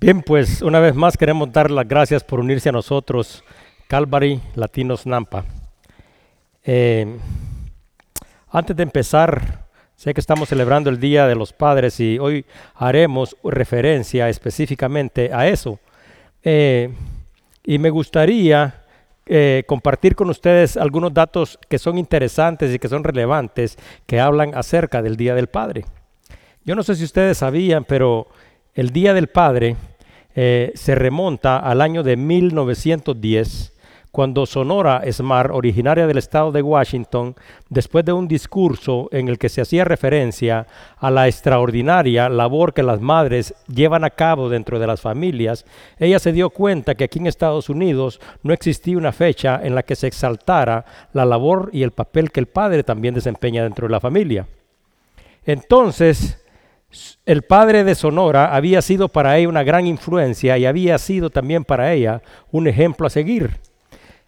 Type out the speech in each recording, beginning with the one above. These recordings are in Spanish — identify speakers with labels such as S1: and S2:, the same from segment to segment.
S1: Bien, pues una vez más queremos dar las gracias por unirse a nosotros, Calvary Latinos Nampa. Eh, antes de empezar, sé que estamos celebrando el Día de los Padres y hoy haremos referencia específicamente a eso. Eh, y me gustaría eh, compartir con ustedes algunos datos que son interesantes y que son relevantes, que hablan acerca del Día del Padre. Yo no sé si ustedes sabían, pero el Día del Padre eh, se remonta al año de 1910, cuando Sonora Smart, originaria del estado de Washington, después de un discurso en el que se hacía referencia a la extraordinaria labor que las madres llevan a cabo dentro de las familias, ella se dio cuenta que aquí en Estados Unidos no existía una fecha en la que se exaltara la labor y el papel que el padre también desempeña dentro de la familia. Entonces, el padre de Sonora había sido para ella una gran influencia y había sido también para ella un ejemplo a seguir.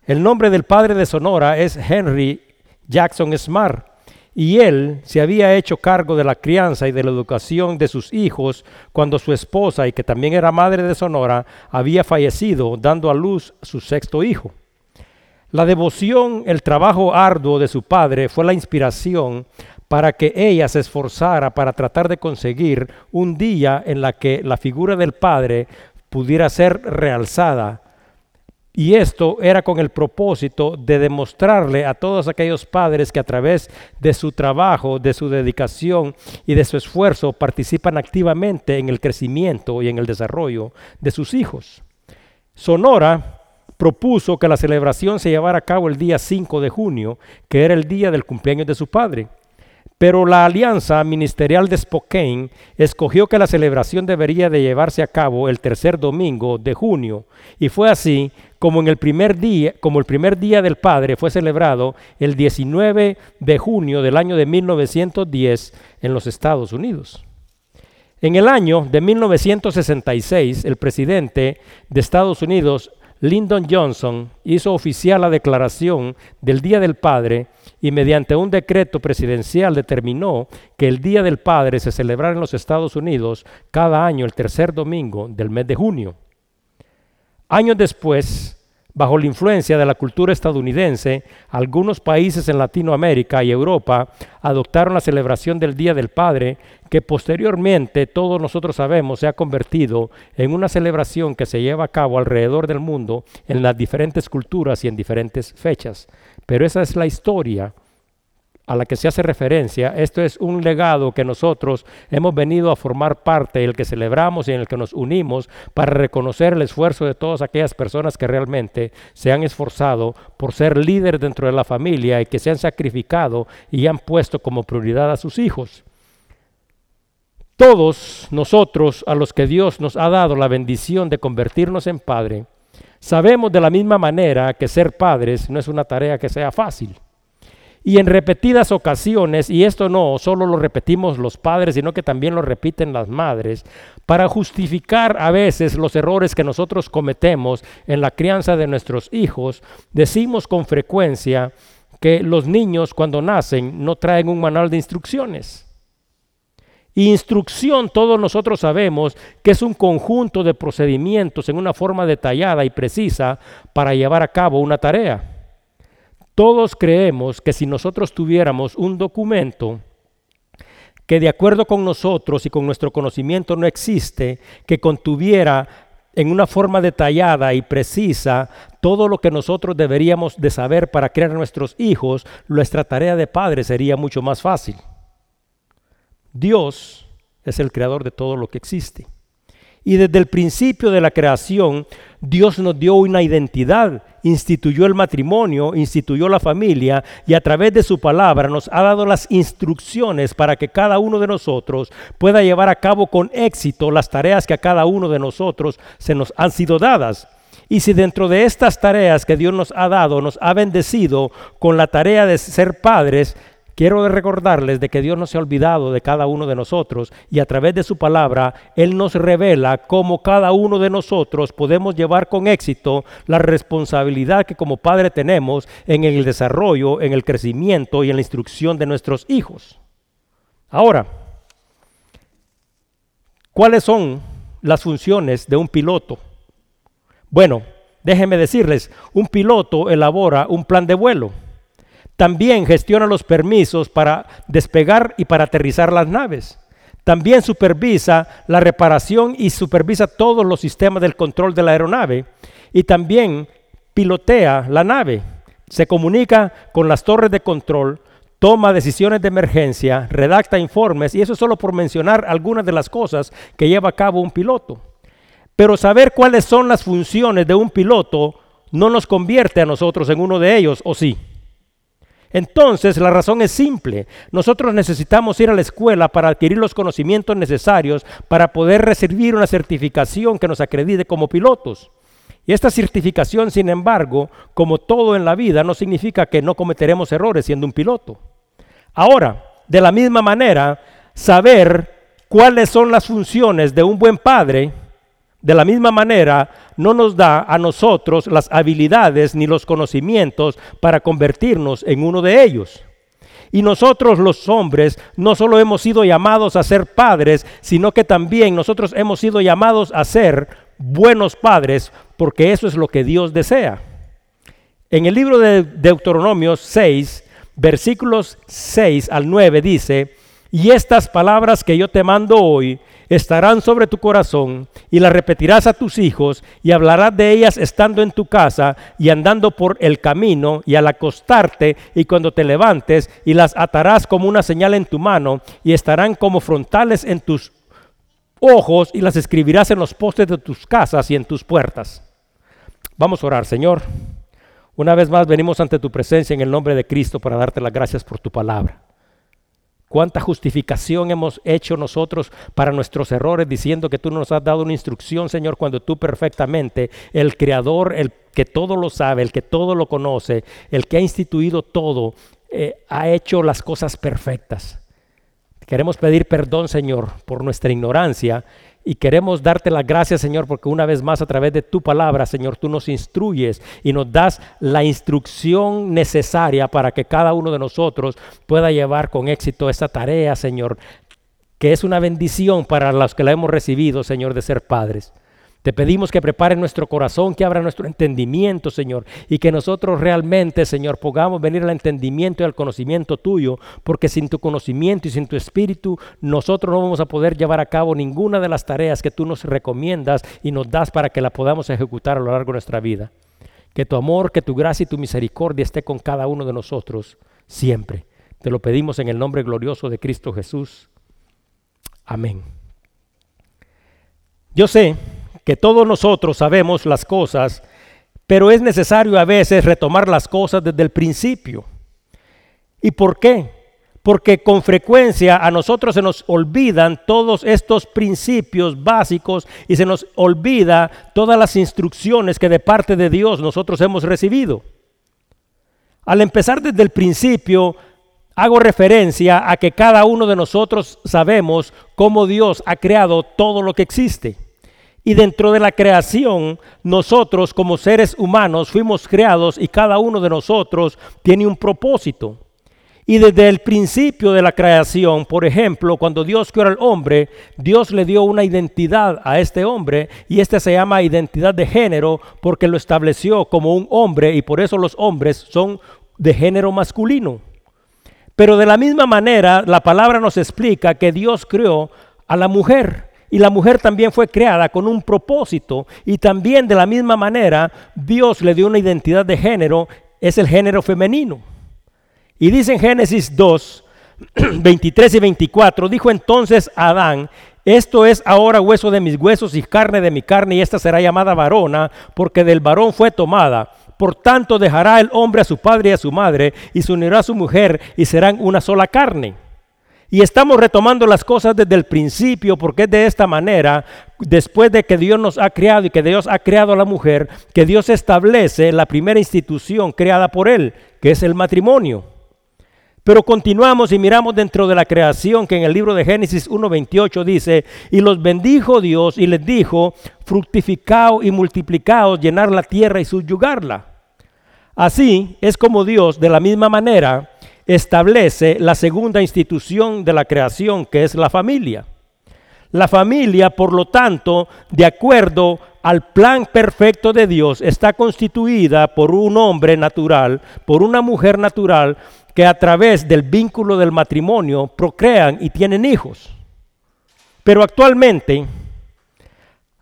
S1: El nombre del padre de Sonora es Henry Jackson Smart y él se había hecho cargo de la crianza y de la educación de sus hijos cuando su esposa, y que también era madre de Sonora, había fallecido dando a luz su sexto hijo. La devoción, el trabajo arduo de su padre fue la inspiración para que ella se esforzara para tratar de conseguir un día en la que la figura del Padre pudiera ser realzada. Y esto era con el propósito de demostrarle a todos aquellos padres que a través de su trabajo, de su dedicación y de su esfuerzo participan activamente en el crecimiento y en el desarrollo de sus hijos. Sonora propuso que la celebración se llevara a cabo el día 5 de junio, que era el día del cumpleaños de su padre. Pero la alianza ministerial de Spokane escogió que la celebración debería de llevarse a cabo el tercer domingo de junio y fue así como en el primer día, como el primer día del Padre fue celebrado el 19 de junio del año de 1910 en los Estados Unidos. En el año de 1966, el presidente de Estados Unidos, Lyndon Johnson, hizo oficial la declaración del Día del Padre y mediante un decreto presidencial determinó que el Día del Padre se celebrara en los Estados Unidos cada año el tercer domingo del mes de junio. Años después, bajo la influencia de la cultura estadounidense, algunos países en Latinoamérica y Europa adoptaron la celebración del Día del Padre, que posteriormente todos nosotros sabemos se ha convertido en una celebración que se lleva a cabo alrededor del mundo en las diferentes culturas y en diferentes fechas. Pero esa es la historia a la que se hace referencia. Esto es un legado que nosotros hemos venido a formar parte, el que celebramos y en el que nos unimos para reconocer el esfuerzo de todas aquellas personas que realmente se han esforzado por ser líderes dentro de la familia y que se han sacrificado y han puesto como prioridad a sus hijos. Todos nosotros a los que Dios nos ha dado la bendición de convertirnos en padre, Sabemos de la misma manera que ser padres no es una tarea que sea fácil. Y en repetidas ocasiones, y esto no solo lo repetimos los padres, sino que también lo repiten las madres, para justificar a veces los errores que nosotros cometemos en la crianza de nuestros hijos, decimos con frecuencia que los niños cuando nacen no traen un manual de instrucciones. Instrucción, todos nosotros sabemos que es un conjunto de procedimientos en una forma detallada y precisa para llevar a cabo una tarea. Todos creemos que si nosotros tuviéramos un documento que de acuerdo con nosotros y con nuestro conocimiento no existe, que contuviera en una forma detallada y precisa todo lo que nosotros deberíamos de saber para crear a nuestros hijos, nuestra tarea de padre sería mucho más fácil. Dios es el creador de todo lo que existe. Y desde el principio de la creación, Dios nos dio una identidad, instituyó el matrimonio, instituyó la familia y a través de su palabra nos ha dado las instrucciones para que cada uno de nosotros pueda llevar a cabo con éxito las tareas que a cada uno de nosotros se nos han sido dadas. Y si dentro de estas tareas que Dios nos ha dado, nos ha bendecido con la tarea de ser padres, Quiero recordarles de que Dios no se ha olvidado de cada uno de nosotros y a través de su palabra Él nos revela cómo cada uno de nosotros podemos llevar con éxito la responsabilidad que como padre tenemos en el desarrollo, en el crecimiento y en la instrucción de nuestros hijos. Ahora, ¿cuáles son las funciones de un piloto? Bueno, déjenme decirles, un piloto elabora un plan de vuelo. También gestiona los permisos para despegar y para aterrizar las naves. También supervisa la reparación y supervisa todos los sistemas del control de la aeronave. Y también pilotea la nave. Se comunica con las torres de control, toma decisiones de emergencia, redacta informes, y eso solo por mencionar algunas de las cosas que lleva a cabo un piloto. Pero saber cuáles son las funciones de un piloto no nos convierte a nosotros en uno de ellos, ¿o sí? Entonces, la razón es simple. Nosotros necesitamos ir a la escuela para adquirir los conocimientos necesarios para poder recibir una certificación que nos acredite como pilotos. Y esta certificación, sin embargo, como todo en la vida, no significa que no cometeremos errores siendo un piloto. Ahora, de la misma manera, saber cuáles son las funciones de un buen padre, de la misma manera, no nos da a nosotros las habilidades ni los conocimientos para convertirnos en uno de ellos. Y nosotros los hombres no solo hemos sido llamados a ser padres, sino que también nosotros hemos sido llamados a ser buenos padres, porque eso es lo que Dios desea. En el libro de Deuteronomio 6, versículos 6 al 9 dice, y estas palabras que yo te mando hoy estarán sobre tu corazón y las repetirás a tus hijos y hablarás de ellas estando en tu casa y andando por el camino y al acostarte y cuando te levantes y las atarás como una señal en tu mano y estarán como frontales en tus ojos y las escribirás en los postes de tus casas y en tus puertas. Vamos a orar, Señor. Una vez más venimos ante tu presencia en el nombre de Cristo para darte las gracias por tu palabra. Cuánta justificación hemos hecho nosotros para nuestros errores diciendo que tú nos has dado una instrucción, Señor, cuando tú perfectamente, el Creador, el que todo lo sabe, el que todo lo conoce, el que ha instituido todo, eh, ha hecho las cosas perfectas. Queremos pedir perdón, Señor, por nuestra ignorancia y queremos darte las gracias, Señor, porque una vez más a través de tu palabra, Señor, tú nos instruyes y nos das la instrucción necesaria para que cada uno de nosotros pueda llevar con éxito esa tarea, Señor, que es una bendición para los que la hemos recibido, Señor, de ser padres. Te pedimos que prepare nuestro corazón, que abra nuestro entendimiento, Señor, y que nosotros realmente, Señor, podamos venir al entendimiento y al conocimiento tuyo, porque sin tu conocimiento y sin tu espíritu, nosotros no vamos a poder llevar a cabo ninguna de las tareas que tú nos recomiendas y nos das para que la podamos ejecutar a lo largo de nuestra vida. Que tu amor, que tu gracia y tu misericordia esté con cada uno de nosotros siempre. Te lo pedimos en el nombre glorioso de Cristo Jesús. Amén. Yo sé que todos nosotros sabemos las cosas, pero es necesario a veces retomar las cosas desde el principio. ¿Y por qué? Porque con frecuencia a nosotros se nos olvidan todos estos principios básicos y se nos olvida todas las instrucciones que de parte de Dios nosotros hemos recibido. Al empezar desde el principio, hago referencia a que cada uno de nosotros sabemos cómo Dios ha creado todo lo que existe. Y dentro de la creación, nosotros como seres humanos fuimos creados y cada uno de nosotros tiene un propósito. Y desde el principio de la creación, por ejemplo, cuando Dios creó al hombre, Dios le dio una identidad a este hombre y este se llama identidad de género porque lo estableció como un hombre y por eso los hombres son de género masculino. Pero de la misma manera, la palabra nos explica que Dios creó a la mujer y la mujer también fue creada con un propósito y también de la misma manera Dios le dio una identidad de género, es el género femenino. Y dice en Génesis 2, 23 y 24, dijo entonces Adán, esto es ahora hueso de mis huesos y carne de mi carne y esta será llamada varona porque del varón fue tomada. Por tanto dejará el hombre a su padre y a su madre y se unirá a su mujer y serán una sola carne. Y estamos retomando las cosas desde el principio porque es de esta manera, después de que Dios nos ha creado y que Dios ha creado a la mujer, que Dios establece la primera institución creada por Él, que es el matrimonio. Pero continuamos y miramos dentro de la creación que en el libro de Génesis 1.28 dice, y los bendijo Dios y les dijo, fructificaos y multiplicaos, llenar la tierra y subyugarla. Así es como Dios, de la misma manera, establece la segunda institución de la creación, que es la familia. La familia, por lo tanto, de acuerdo al plan perfecto de Dios, está constituida por un hombre natural, por una mujer natural, que a través del vínculo del matrimonio procrean y tienen hijos. Pero actualmente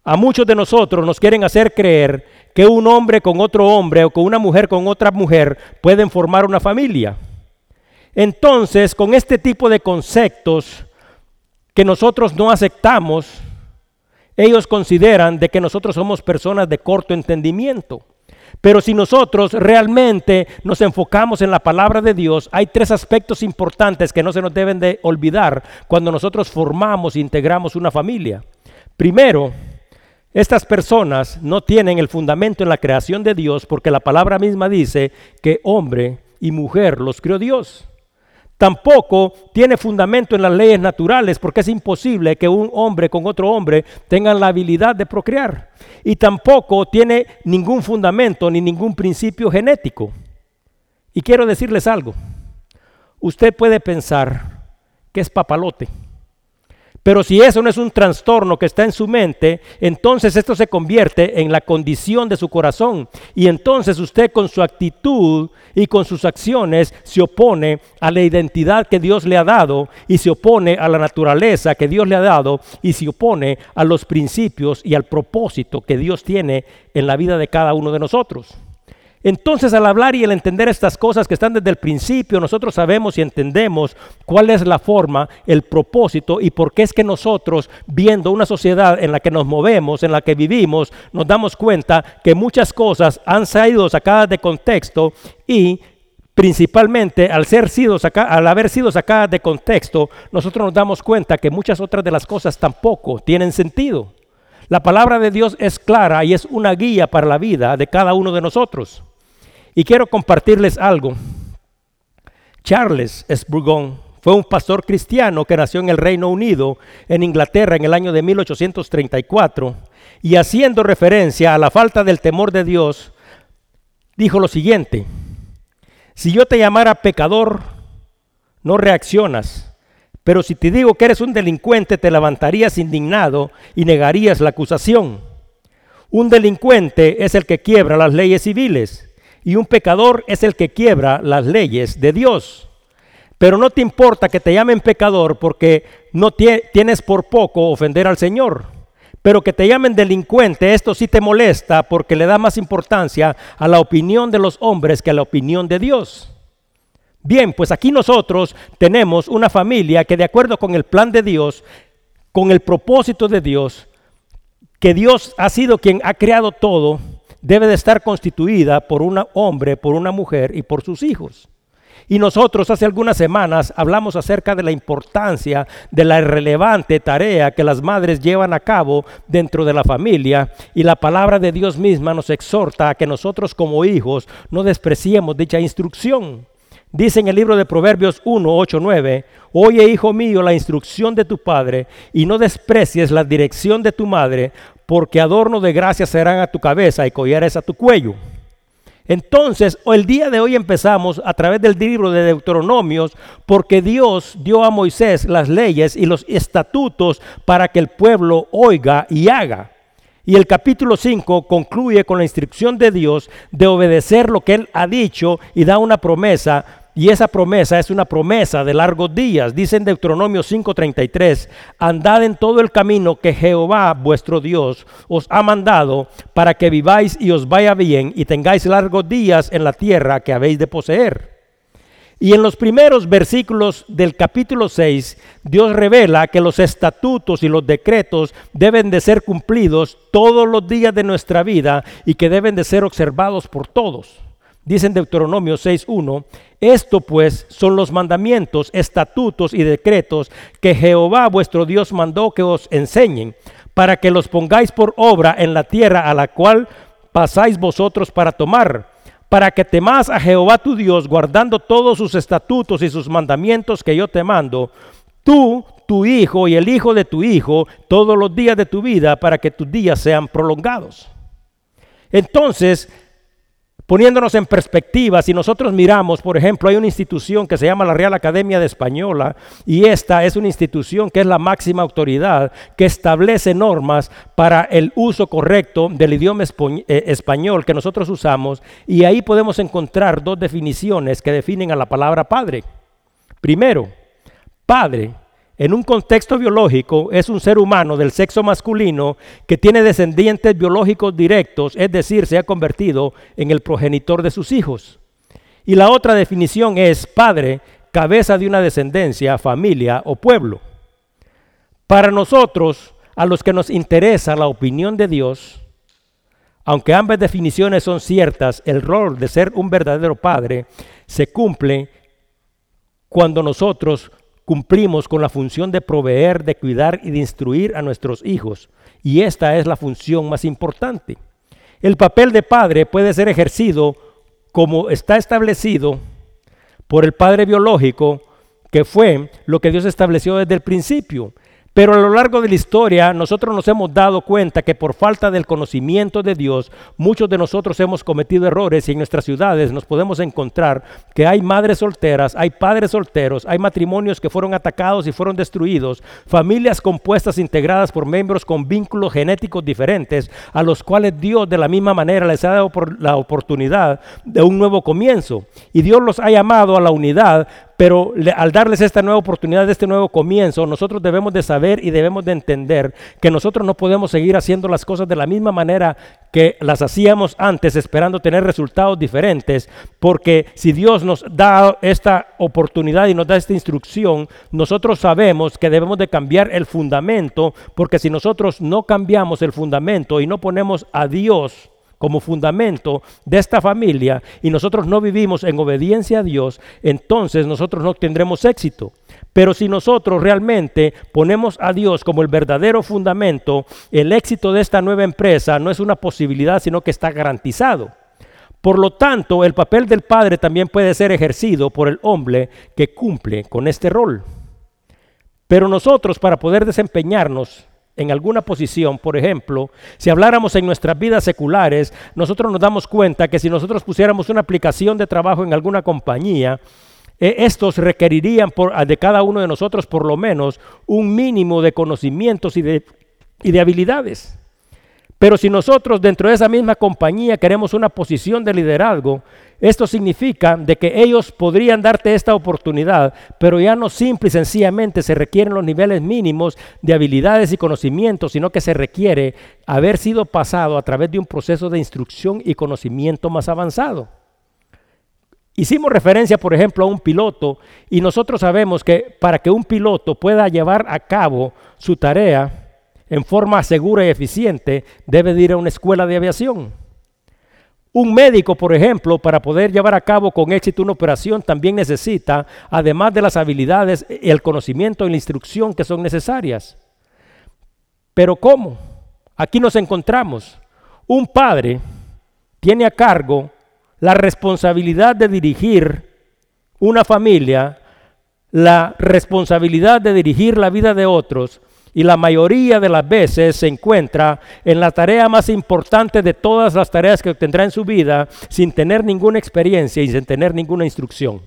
S1: a muchos de nosotros nos quieren hacer creer que un hombre con otro hombre o con una mujer con otra mujer pueden formar una familia. Entonces, con este tipo de conceptos que nosotros no aceptamos, ellos consideran de que nosotros somos personas de corto entendimiento. Pero si nosotros realmente nos enfocamos en la palabra de Dios, hay tres aspectos importantes que no se nos deben de olvidar cuando nosotros formamos e integramos una familia. Primero, estas personas no tienen el fundamento en la creación de Dios porque la palabra misma dice que hombre y mujer los creó Dios. Tampoco tiene fundamento en las leyes naturales porque es imposible que un hombre con otro hombre tengan la habilidad de procrear. Y tampoco tiene ningún fundamento ni ningún principio genético. Y quiero decirles algo. Usted puede pensar que es papalote pero si eso no es un trastorno que está en su mente, entonces esto se convierte en la condición de su corazón. Y entonces usted con su actitud y con sus acciones se opone a la identidad que Dios le ha dado y se opone a la naturaleza que Dios le ha dado y se opone a los principios y al propósito que Dios tiene en la vida de cada uno de nosotros. Entonces al hablar y el entender estas cosas que están desde el principio, nosotros sabemos y entendemos cuál es la forma, el propósito y por qué es que nosotros, viendo una sociedad en la que nos movemos, en la que vivimos, nos damos cuenta que muchas cosas han sido sacadas de contexto y principalmente al, ser sido al haber sido sacadas de contexto, nosotros nos damos cuenta que muchas otras de las cosas tampoco tienen sentido. La palabra de Dios es clara y es una guía para la vida de cada uno de nosotros. Y quiero compartirles algo. Charles Spurgeon fue un pastor cristiano que nació en el Reino Unido, en Inglaterra, en el año de 1834, y haciendo referencia a la falta del temor de Dios, dijo lo siguiente, si yo te llamara pecador, no reaccionas, pero si te digo que eres un delincuente, te levantarías indignado y negarías la acusación. Un delincuente es el que quiebra las leyes civiles y un pecador es el que quiebra las leyes de Dios. Pero no te importa que te llamen pecador porque no tienes por poco ofender al Señor. Pero que te llamen delincuente, esto sí te molesta porque le da más importancia a la opinión de los hombres que a la opinión de Dios. Bien, pues aquí nosotros tenemos una familia que de acuerdo con el plan de Dios, con el propósito de Dios, que Dios ha sido quien ha creado todo, debe de estar constituida por un hombre, por una mujer y por sus hijos. Y nosotros hace algunas semanas hablamos acerca de la importancia de la irrelevante tarea que las madres llevan a cabo dentro de la familia y la palabra de Dios misma nos exhorta a que nosotros como hijos no despreciemos dicha instrucción. Dice en el libro de Proverbios 1, 8, 9, Oye, hijo mío, la instrucción de tu padre y no desprecies la dirección de tu madre, porque adorno de gracia serán a tu cabeza y collares a tu cuello. Entonces, el día de hoy empezamos a través del libro de Deuteronomios, porque Dios dio a Moisés las leyes y los estatutos para que el pueblo oiga y haga. Y el capítulo 5 concluye con la instrucción de Dios de obedecer lo que Él ha dicho y da una promesa y esa promesa es una promesa de largos días. Dice en Deuteronomio 5:33, andad en todo el camino que Jehová vuestro Dios os ha mandado para que viváis y os vaya bien y tengáis largos días en la tierra que habéis de poseer. Y en los primeros versículos del capítulo 6, Dios revela que los estatutos y los decretos deben de ser cumplidos todos los días de nuestra vida y que deben de ser observados por todos. Dice en Deuteronomio 6.1, esto pues son los mandamientos, estatutos y decretos que Jehová vuestro Dios mandó que os enseñen, para que los pongáis por obra en la tierra a la cual pasáis vosotros para tomar, para que temas a Jehová tu Dios, guardando todos sus estatutos y sus mandamientos que yo te mando, tú, tu hijo y el hijo de tu hijo, todos los días de tu vida, para que tus días sean prolongados. Entonces, Poniéndonos en perspectiva, si nosotros miramos, por ejemplo, hay una institución que se llama la Real Academia de Española y esta es una institución que es la máxima autoridad que establece normas para el uso correcto del idioma eh, español que nosotros usamos y ahí podemos encontrar dos definiciones que definen a la palabra padre. Primero, padre en un contexto biológico es un ser humano del sexo masculino que tiene descendientes biológicos directos, es decir, se ha convertido en el progenitor de sus hijos. Y la otra definición es padre, cabeza de una descendencia, familia o pueblo. Para nosotros, a los que nos interesa la opinión de Dios, aunque ambas definiciones son ciertas, el rol de ser un verdadero padre se cumple cuando nosotros cumplimos con la función de proveer, de cuidar y de instruir a nuestros hijos. Y esta es la función más importante. El papel de padre puede ser ejercido como está establecido por el padre biológico, que fue lo que Dios estableció desde el principio. Pero a lo largo de la historia nosotros nos hemos dado cuenta que por falta del conocimiento de Dios, muchos de nosotros hemos cometido errores y en nuestras ciudades nos podemos encontrar que hay madres solteras, hay padres solteros, hay matrimonios que fueron atacados y fueron destruidos, familias compuestas integradas por miembros con vínculos genéticos diferentes, a los cuales Dios de la misma manera les ha dado la oportunidad de un nuevo comienzo. Y Dios los ha llamado a la unidad pero al darles esta nueva oportunidad, este nuevo comienzo, nosotros debemos de saber y debemos de entender que nosotros no podemos seguir haciendo las cosas de la misma manera que las hacíamos antes, esperando tener resultados diferentes, porque si Dios nos da esta oportunidad y nos da esta instrucción, nosotros sabemos que debemos de cambiar el fundamento, porque si nosotros no cambiamos el fundamento y no ponemos a Dios, como fundamento de esta familia y nosotros no vivimos en obediencia a Dios, entonces nosotros no tendremos éxito. Pero si nosotros realmente ponemos a Dios como el verdadero fundamento, el éxito de esta nueva empresa no es una posibilidad, sino que está garantizado. Por lo tanto, el papel del padre también puede ser ejercido por el hombre que cumple con este rol. Pero nosotros, para poder desempeñarnos en alguna posición, por ejemplo, si habláramos en nuestras vidas seculares, nosotros nos damos cuenta que si nosotros pusiéramos una aplicación de trabajo en alguna compañía, eh, estos requerirían de cada uno de nosotros por lo menos un mínimo de conocimientos y de, y de habilidades. Pero si nosotros dentro de esa misma compañía queremos una posición de liderazgo, esto significa de que ellos podrían darte esta oportunidad, pero ya no simple y sencillamente se requieren los niveles mínimos de habilidades y conocimientos, sino que se requiere haber sido pasado a través de un proceso de instrucción y conocimiento más avanzado. Hicimos referencia, por ejemplo, a un piloto y nosotros sabemos que para que un piloto pueda llevar a cabo su tarea, en forma segura y eficiente, debe de ir a una escuela de aviación. Un médico, por ejemplo, para poder llevar a cabo con éxito una operación, también necesita, además de las habilidades, el conocimiento y la instrucción que son necesarias. Pero ¿cómo? Aquí nos encontramos. Un padre tiene a cargo la responsabilidad de dirigir una familia, la responsabilidad de dirigir la vida de otros, y la mayoría de las veces se encuentra en la tarea más importante de todas las tareas que obtendrá en su vida sin tener ninguna experiencia y sin tener ninguna instrucción.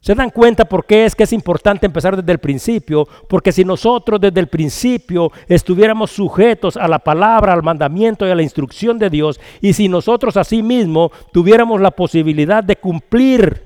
S1: ¿Se dan cuenta por qué es que es importante empezar desde el principio? Porque si nosotros desde el principio estuviéramos sujetos a la palabra, al mandamiento y a la instrucción de Dios, y si nosotros asimismo tuviéramos la posibilidad de cumplir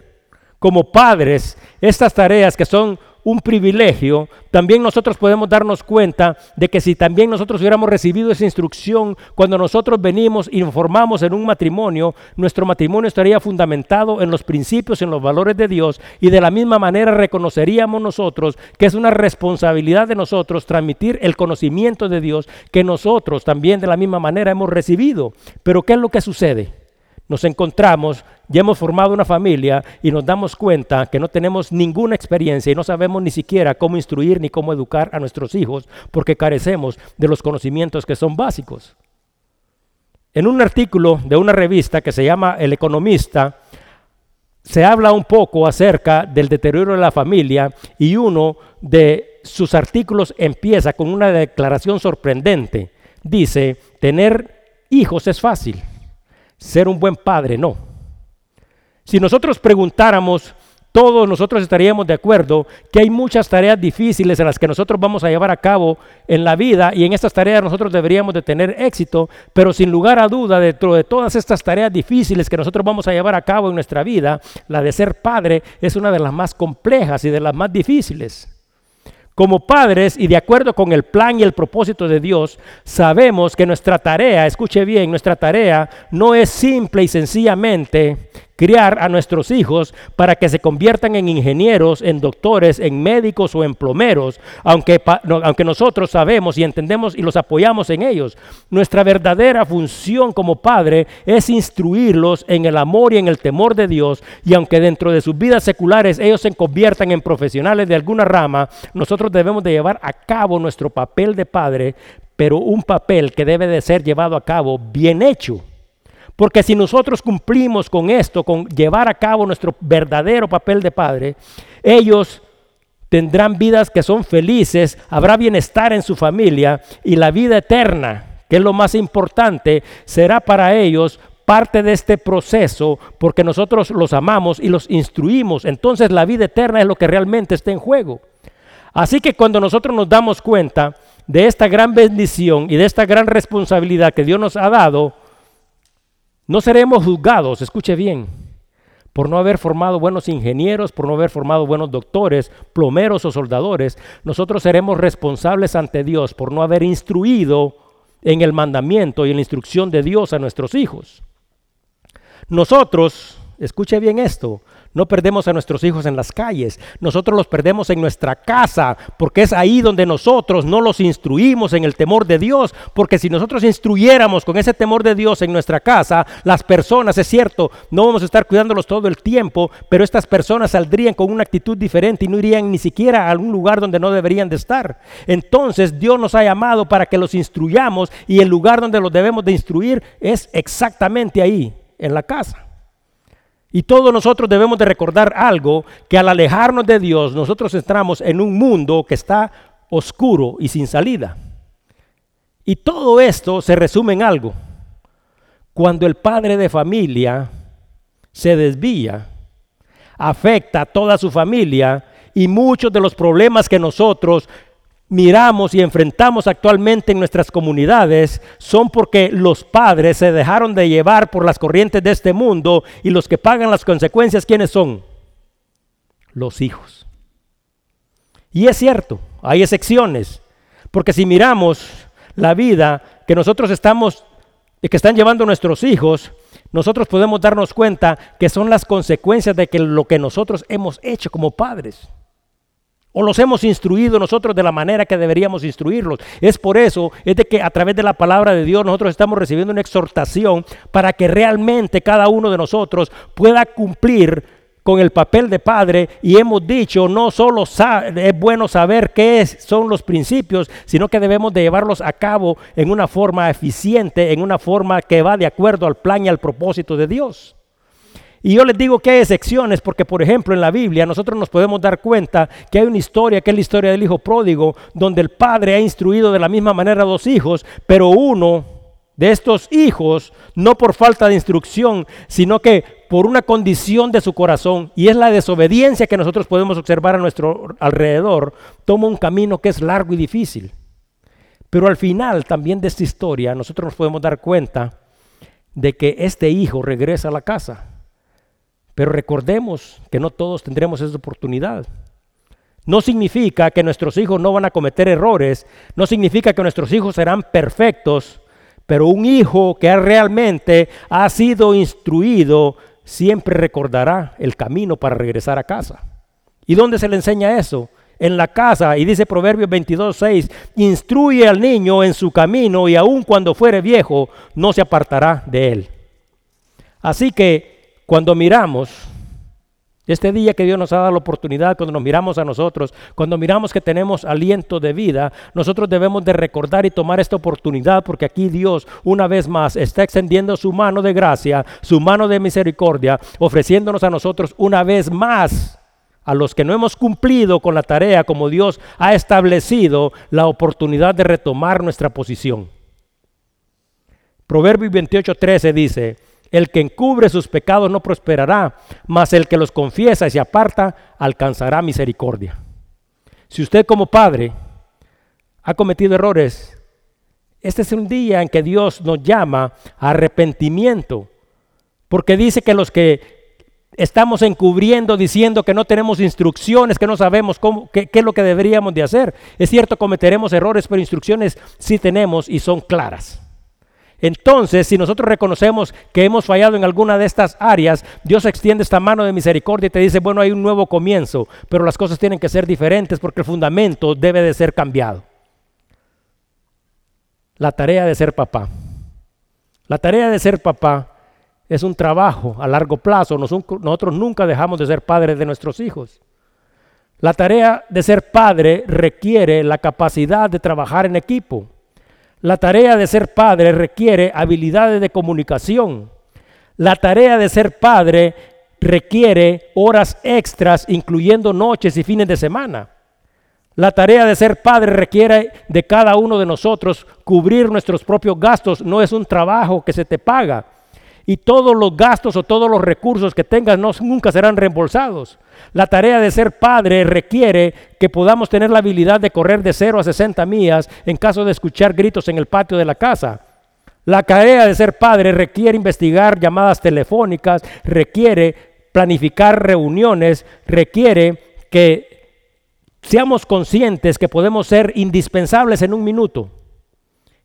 S1: como padres estas tareas que son un privilegio, también nosotros podemos darnos cuenta de que si también nosotros hubiéramos recibido esa instrucción cuando nosotros venimos y formamos en un matrimonio, nuestro matrimonio estaría fundamentado en los principios, en los valores de Dios y de la misma manera reconoceríamos nosotros que es una responsabilidad de nosotros transmitir el conocimiento de Dios que nosotros también de la misma manera hemos recibido. Pero ¿qué es lo que sucede? Nos encontramos, ya hemos formado una familia y nos damos cuenta que no tenemos ninguna experiencia y no sabemos ni siquiera cómo instruir ni cómo educar a nuestros hijos porque carecemos de los conocimientos que son básicos. En un artículo de una revista que se llama El Economista, se habla un poco acerca del deterioro de la familia y uno de sus artículos empieza con una declaración sorprendente. Dice, tener hijos es fácil ser un buen padre, no. Si nosotros preguntáramos, todos nosotros estaríamos de acuerdo que hay muchas tareas difíciles en las que nosotros vamos a llevar a cabo en la vida y en estas tareas nosotros deberíamos de tener éxito, pero sin lugar a duda dentro de todas estas tareas difíciles que nosotros vamos a llevar a cabo en nuestra vida, la de ser padre es una de las más complejas y de las más difíciles. Como padres y de acuerdo con el plan y el propósito de Dios, sabemos que nuestra tarea, escuche bien, nuestra tarea no es simple y sencillamente criar a nuestros hijos para que se conviertan en ingenieros, en doctores, en médicos o en plomeros, aunque, aunque nosotros sabemos y entendemos y los apoyamos en ellos. Nuestra verdadera función como padre es instruirlos en el amor y en el temor de Dios y aunque dentro de sus vidas seculares ellos se conviertan en profesionales de alguna rama, nosotros debemos de llevar a cabo nuestro papel de padre, pero un papel que debe de ser llevado a cabo bien hecho porque si nosotros cumplimos con esto, con llevar a cabo nuestro verdadero papel de padre, ellos tendrán vidas que son felices, habrá bienestar en su familia y la vida eterna, que es lo más importante, será para ellos parte de este proceso porque nosotros los amamos y los instruimos. Entonces la vida eterna es lo que realmente está en juego. Así que cuando nosotros nos damos cuenta de esta gran bendición y de esta gran responsabilidad que Dios nos ha dado, no seremos juzgados, escuche bien, por no haber formado buenos ingenieros, por no haber formado buenos doctores, plomeros o soldadores. Nosotros seremos responsables ante Dios por no haber instruido en el mandamiento y en la instrucción de Dios a nuestros hijos. Nosotros, escuche bien esto, no perdemos a nuestros hijos en las calles, nosotros los perdemos en nuestra casa, porque es ahí donde nosotros no los instruimos en el temor de Dios, porque si nosotros instruyéramos con ese temor de Dios en nuestra casa, las personas, es cierto, no vamos a estar cuidándolos todo el tiempo, pero estas personas saldrían con una actitud diferente y no irían ni siquiera a algún lugar donde no deberían de estar. Entonces Dios nos ha llamado para que los instruyamos y el lugar donde los debemos de instruir es exactamente ahí, en la casa. Y todos nosotros debemos de recordar algo, que al alejarnos de Dios, nosotros entramos en un mundo que está oscuro y sin salida. Y todo esto se resume en algo. Cuando el padre de familia se desvía, afecta a toda su familia y muchos de los problemas que nosotros miramos y enfrentamos actualmente en nuestras comunidades son porque los padres se dejaron de llevar por las corrientes de este mundo y los que pagan las consecuencias, ¿quiénes son? Los hijos. Y es cierto, hay excepciones, porque si miramos la vida que nosotros estamos, que están llevando nuestros hijos, nosotros podemos darnos cuenta que son las consecuencias de que lo que nosotros hemos hecho como padres o los hemos instruido nosotros de la manera que deberíamos instruirlos. Es por eso, es de que a través de la palabra de Dios nosotros estamos recibiendo una exhortación para que realmente cada uno de nosotros pueda cumplir con el papel de padre y hemos dicho no solo es bueno saber qué son los principios, sino que debemos de llevarlos a cabo en una forma eficiente, en una forma que va de acuerdo al plan y al propósito de Dios. Y yo les digo que hay excepciones porque, por ejemplo, en la Biblia nosotros nos podemos dar cuenta que hay una historia, que es la historia del hijo pródigo, donde el padre ha instruido de la misma manera a dos hijos, pero uno de estos hijos, no por falta de instrucción, sino que por una condición de su corazón, y es la desobediencia que nosotros podemos observar a nuestro alrededor, toma un camino que es largo y difícil. Pero al final también de esta historia nosotros nos podemos dar cuenta de que este hijo regresa a la casa pero recordemos que no todos tendremos esa oportunidad. No significa que nuestros hijos no van a cometer errores, no significa que nuestros hijos serán perfectos, pero un hijo que realmente ha sido instruido siempre recordará el camino para regresar a casa. ¿Y dónde se le enseña eso? En la casa, y dice Proverbios 22, 6, instruye al niño en su camino y aun cuando fuere viejo, no se apartará de él. Así que cuando miramos este día que Dios nos ha dado la oportunidad, cuando nos miramos a nosotros, cuando miramos que tenemos aliento de vida, nosotros debemos de recordar y tomar esta oportunidad porque aquí Dios una vez más está extendiendo su mano de gracia, su mano de misericordia, ofreciéndonos a nosotros una vez más a los que no hemos cumplido con la tarea como Dios ha establecido la oportunidad de retomar nuestra posición. Proverbio 28:13 dice, El que encubre sus pecados no prosperará, mas el que los confiesa y se aparta alcanzará misericordia. Si usted como padre ha cometido errores, este es un día en que Dios nos llama a arrepentimiento, porque dice que los que estamos encubriendo diciendo que no tenemos instrucciones, que no sabemos cómo, qué, qué, es lo que deberíamos de hacer. Es cierto, cometeremos errores, pero instrucciones sí tenemos y son claras. Entonces, si nosotros reconocemos que hemos fallado en alguna de estas áreas, Dios extiende esta mano de misericordia y te dice, bueno, hay un nuevo comienzo, pero las cosas tienen que ser diferentes porque el fundamento debe de ser cambiado. La tarea de ser papá. La tarea de ser papá es un trabajo a largo plazo. Nosotros nunca dejamos de ser padres de nuestros hijos. La tarea de ser padre requiere la capacidad de trabajar en equipo. La tarea de ser padre requiere habilidades de comunicación. La tarea de ser padre requiere horas extras, incluyendo noches y fines de semana. La tarea de ser padre requiere de cada uno de nosotros cubrir nuestros propios gastos. No es un trabajo que se te paga y todos los gastos o todos los recursos que tengas no, nunca serán reembolsados. La tarea de ser padre requiere que podamos tener la habilidad de correr de 0 a 60 millas en caso de escuchar gritos en el patio de la casa. La tarea de ser padre requiere investigar llamadas telefónicas, requiere planificar reuniones, requiere que seamos conscientes que podemos ser indispensables en un minuto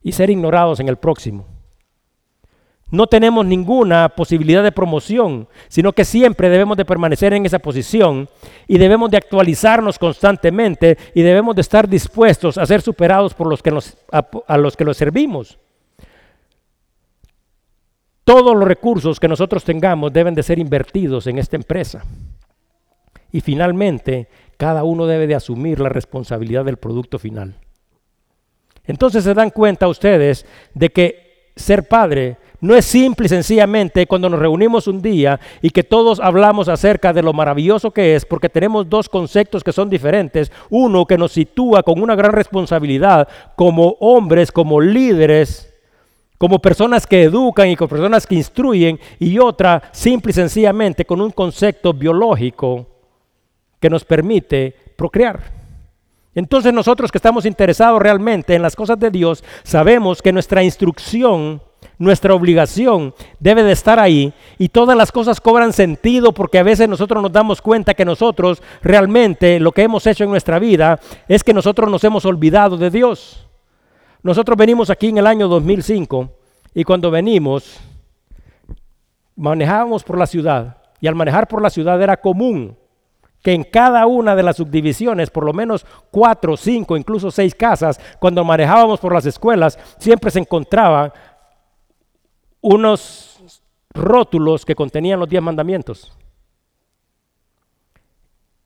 S1: y ser ignorados en el próximo no tenemos ninguna posibilidad de promoción, sino que siempre debemos de permanecer en esa posición y debemos de actualizarnos constantemente y debemos de estar dispuestos a ser superados por los que a, los que los servimos. Todos los recursos que nosotros tengamos deben de ser invertidos en esta empresa. Y finalmente, cada uno debe de asumir la responsabilidad del producto final. Entonces se dan cuenta ustedes de que ser padre no es simple y sencillamente cuando nos reunimos un día y que todos hablamos acerca de lo maravilloso que es, porque tenemos dos conceptos que son diferentes. Uno que nos sitúa con una gran responsabilidad como hombres, como líderes, como personas que educan y como personas que instruyen, y otra simple y sencillamente con un concepto biológico que nos permite procrear. Entonces nosotros que estamos interesados realmente en las cosas de Dios, sabemos que nuestra instrucción nuestra obligación debe de estar ahí y todas las cosas cobran sentido porque a veces nosotros nos damos cuenta que nosotros realmente lo que hemos hecho en nuestra vida es que nosotros nos hemos olvidado de Dios. Nosotros venimos aquí en el año 2005 y cuando venimos manejábamos por la ciudad y al manejar por la ciudad era común que en cada una de las subdivisiones, por lo menos cuatro, cinco, incluso seis casas, cuando manejábamos por las escuelas, siempre se encontraba unos rótulos que contenían los diez mandamientos.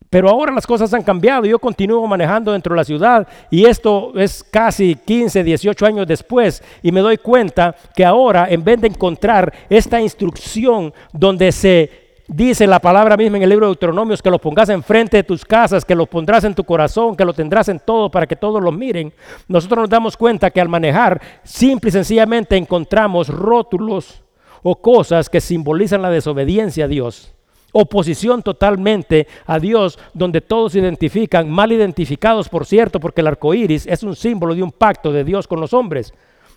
S1: Pero ahora las cosas han cambiado. Yo continúo manejando dentro de la ciudad y esto es casi 15, 18 años después y me doy cuenta que ahora en vez de encontrar esta instrucción donde se dice la palabra misma en el libro de Deuteronomios que lo pongas enfrente de tus casas, que lo pondrás en tu corazón, que lo tendrás en todo para que todos lo miren. Nosotros nos damos cuenta que al manejar, simple y sencillamente encontramos rótulos o cosas que simbolizan la desobediencia a Dios. Oposición totalmente a Dios, donde todos se identifican, mal identificados, por cierto, porque el arco iris es un símbolo de un pacto de Dios con los hombres.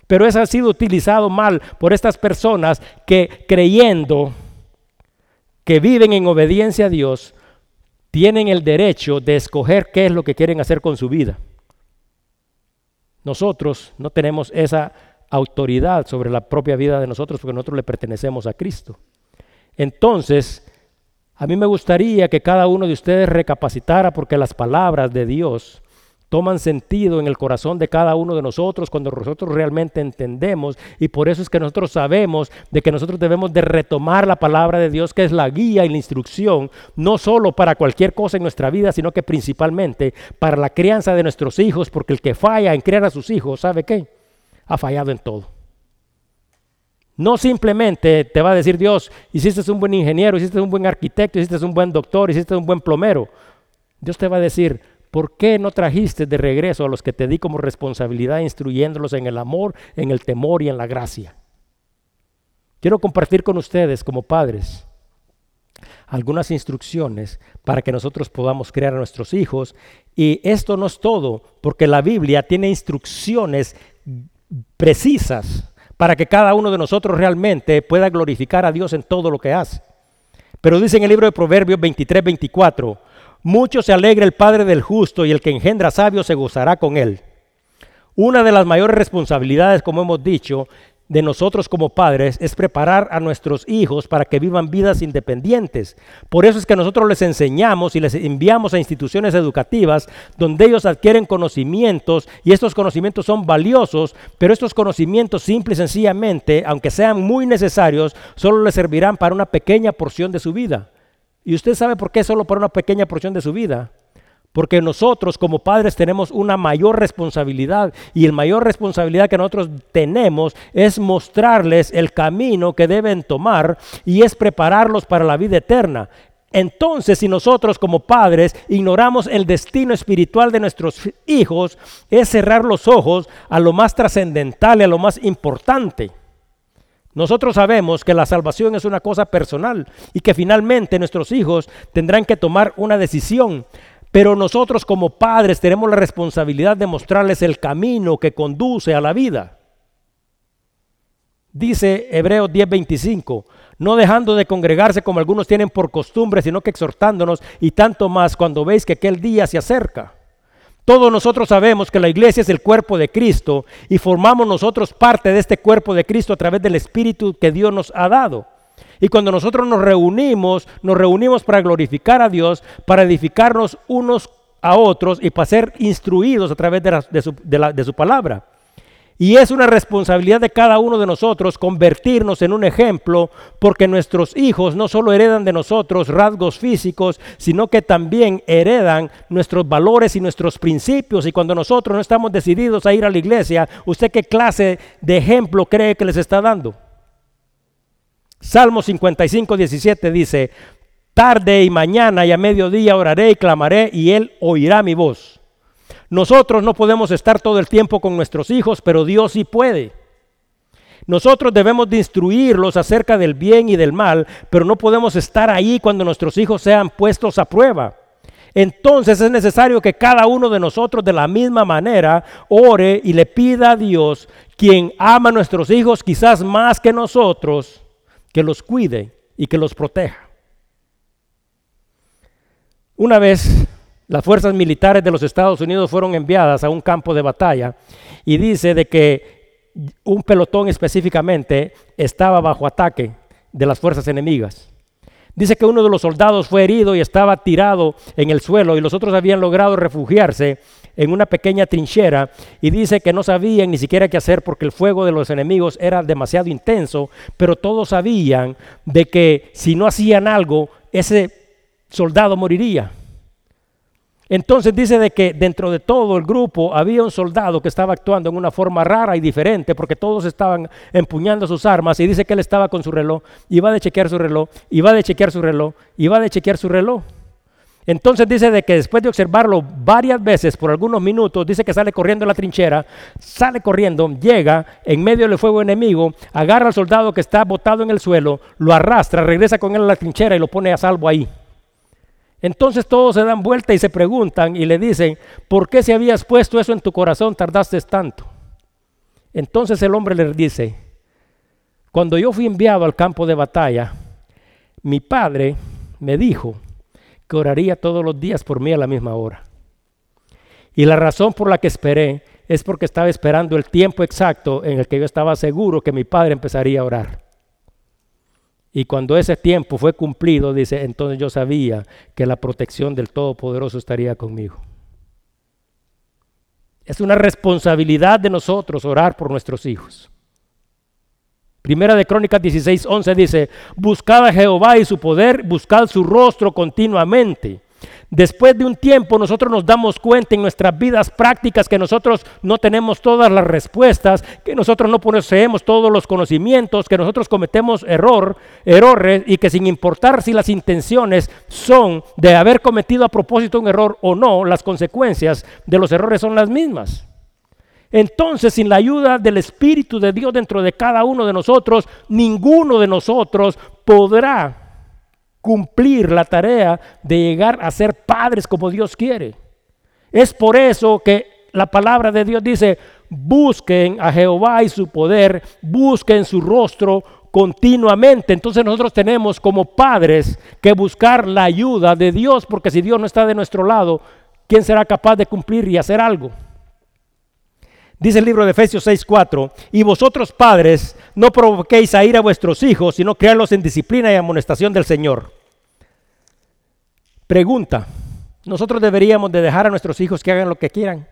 S1: Pero eso ha sido utilizado mal por estas personas que creyendo que viven en obediencia a Dios tienen el derecho de escoger qué es lo que quieren hacer con su vida. Nosotros no tenemos esa autoridad sobre la propia vida de nosotros porque nosotros le pertenecemos a Cristo. Entonces, a mí me gustaría que cada uno de ustedes recapacitara porque las palabras de Dios toman sentido en el corazón de cada uno de nosotros cuando nosotros realmente entendemos y por eso es que nosotros sabemos de que nosotros debemos de retomar la palabra de Dios que es la guía y la instrucción, no solo para cualquier cosa en nuestra vida, sino que principalmente para la crianza de nuestros hijos, porque el que falla en criar a sus hijos, ¿sabe qué? Ha fallado en todo. No simplemente te va a decir Dios, hiciste un buen ingeniero, hiciste un buen arquitecto, hiciste un buen doctor, hiciste un buen plomero. Dios te va a decir, ¿Por qué no trajiste de regreso a los que te di como responsabilidad instruyéndolos en el amor, en el temor y en la gracia? quiero compartir con ustedes como padres algunas instrucciones para que nosotros podamos crear a nuestros hijos. Y esto no es todo, porque la Biblia tiene instrucciones precisas para que cada uno de nosotros realmente pueda glorificar a Dios en todo lo que hace. Pero dice en el libro de Proverbios 23, 24, mucho se alegra el Padre del justo y el que engendra sabio se gozará con él. Una de las mayores responsabilidades, como hemos dicho, de nosotros como padres es preparar a nuestros hijos para que vivan vidas independientes. Por eso es que nosotros les enseñamos y les enviamos a instituciones educativas donde ellos adquieren conocimientos y estos conocimientos son valiosos, pero estos conocimientos simple y sencillamente, aunque sean muy necesarios, solo les servirán para una pequeña porción de su vida. ¿Y usted sabe por qué solo para una pequeña porción de su vida? Porque nosotros como padres tenemos una mayor responsabilidad y la mayor responsabilidad que nosotros tenemos es mostrarles el camino que deben tomar y es prepararlos para la vida eterna. Entonces, si nosotros como padres ignoramos el destino espiritual de nuestros hijos, es cerrar los ojos a lo más trascendental y a lo más importante. Nosotros sabemos que la salvación es una cosa personal y que finalmente nuestros hijos tendrán que tomar una decisión. Pero nosotros como padres tenemos la responsabilidad de mostrarles el camino que conduce a la vida. Dice Hebreos 10:25, no dejando de congregarse como algunos tienen por costumbre, sino que exhortándonos y tanto más cuando veis que aquel día se acerca. Todos nosotros sabemos que la iglesia es el cuerpo de Cristo y formamos nosotros parte de este cuerpo de Cristo a través del Espíritu que Dios nos ha dado. Y cuando nosotros nos reunimos, nos reunimos para glorificar a Dios, para edificarnos unos a otros y para ser instruidos a través de, su, de su palabra. Y es una responsabilidad de cada uno de nosotros convertirnos en un ejemplo, porque nuestros hijos no solo heredan de nosotros rasgos físicos, sino que también heredan nuestros valores y nuestros principios. Y cuando nosotros no estamos decididos a ir a la iglesia, ¿usted qué clase de ejemplo cree que les está dando? Salmo 55, 17 dice, tarde y mañana y a mediodía oraré y clamaré y él oirá mi voz. Nosotros no podemos estar todo el tiempo con nuestros hijos, pero Dios sí puede. Nosotros debemos de instruirlos acerca del bien y del mal, pero no podemos estar ahí cuando nuestros hijos sean puestos a prueba. Entonces es necesario que cada uno de nosotros de la misma manera ore y le pida a Dios, quien ama a nuestros hijos quizás más que nosotros, que los cuide y que los proteja. Una vez las fuerzas militares de los Estados Unidos fueron enviadas a un campo de batalla y dice de que un pelotón específicamente estaba bajo ataque de las fuerzas enemigas. Dice que uno de los soldados fue herido y estaba tirado en el suelo y los otros habían logrado refugiarse en una pequeña trinchera y dice que no sabían ni siquiera qué hacer porque el fuego de los enemigos era demasiado intenso, pero todos sabían de que si no hacían algo, ese soldado moriría. Entonces dice de que dentro de todo el grupo había un soldado que estaba actuando en una forma rara y diferente porque todos estaban empuñando sus armas y dice que él estaba con su reloj, iba de chequear su reloj, iba de chequear su reloj, iba de chequear su reloj. Entonces dice de que después de observarlo varias veces por algunos minutos, dice que sale corriendo a la trinchera, sale corriendo, llega en medio del fuego enemigo, agarra al soldado que está botado en el suelo, lo arrastra, regresa con él a la trinchera y lo pone a salvo ahí. Entonces todos se dan vuelta y se preguntan y le dicen, ¿por qué si habías puesto eso en tu corazón tardaste tanto? Entonces el hombre le dice, cuando yo fui enviado al campo de batalla, mi padre me dijo que oraría todos los días por mí a la misma hora. Y la razón por la que esperé es porque estaba esperando el tiempo exacto en el que yo estaba seguro que mi padre empezaría a orar. Y cuando ese tiempo fue cumplido, dice, entonces yo sabía que la protección del Todopoderoso estaría conmigo. Es una responsabilidad de nosotros orar por nuestros hijos. Primera de Crónicas 16, 11 dice, buscad a Jehová y su poder, buscad su rostro continuamente. Después de un tiempo nosotros nos damos cuenta en nuestras vidas prácticas que nosotros no tenemos todas las respuestas, que nosotros no poseemos todos los conocimientos, que nosotros cometemos error, errores y que sin importar si las intenciones son de haber cometido a propósito un error o no, las consecuencias de los errores son las mismas. Entonces, sin la ayuda del Espíritu de Dios dentro de cada uno de nosotros, ninguno de nosotros podrá cumplir la tarea de llegar a ser padres como Dios quiere. Es por eso que la palabra de Dios dice, busquen a Jehová y su poder, busquen su rostro continuamente. Entonces nosotros tenemos como padres que buscar la ayuda de Dios, porque si Dios no está de nuestro lado, ¿quién será capaz de cumplir y hacer algo? Dice el libro de Efesios 6:4, y vosotros padres no provoquéis a ir a vuestros hijos, sino crearlos en disciplina y amonestación del Señor. Pregunta, ¿nosotros deberíamos de dejar a nuestros hijos que hagan lo que quieran?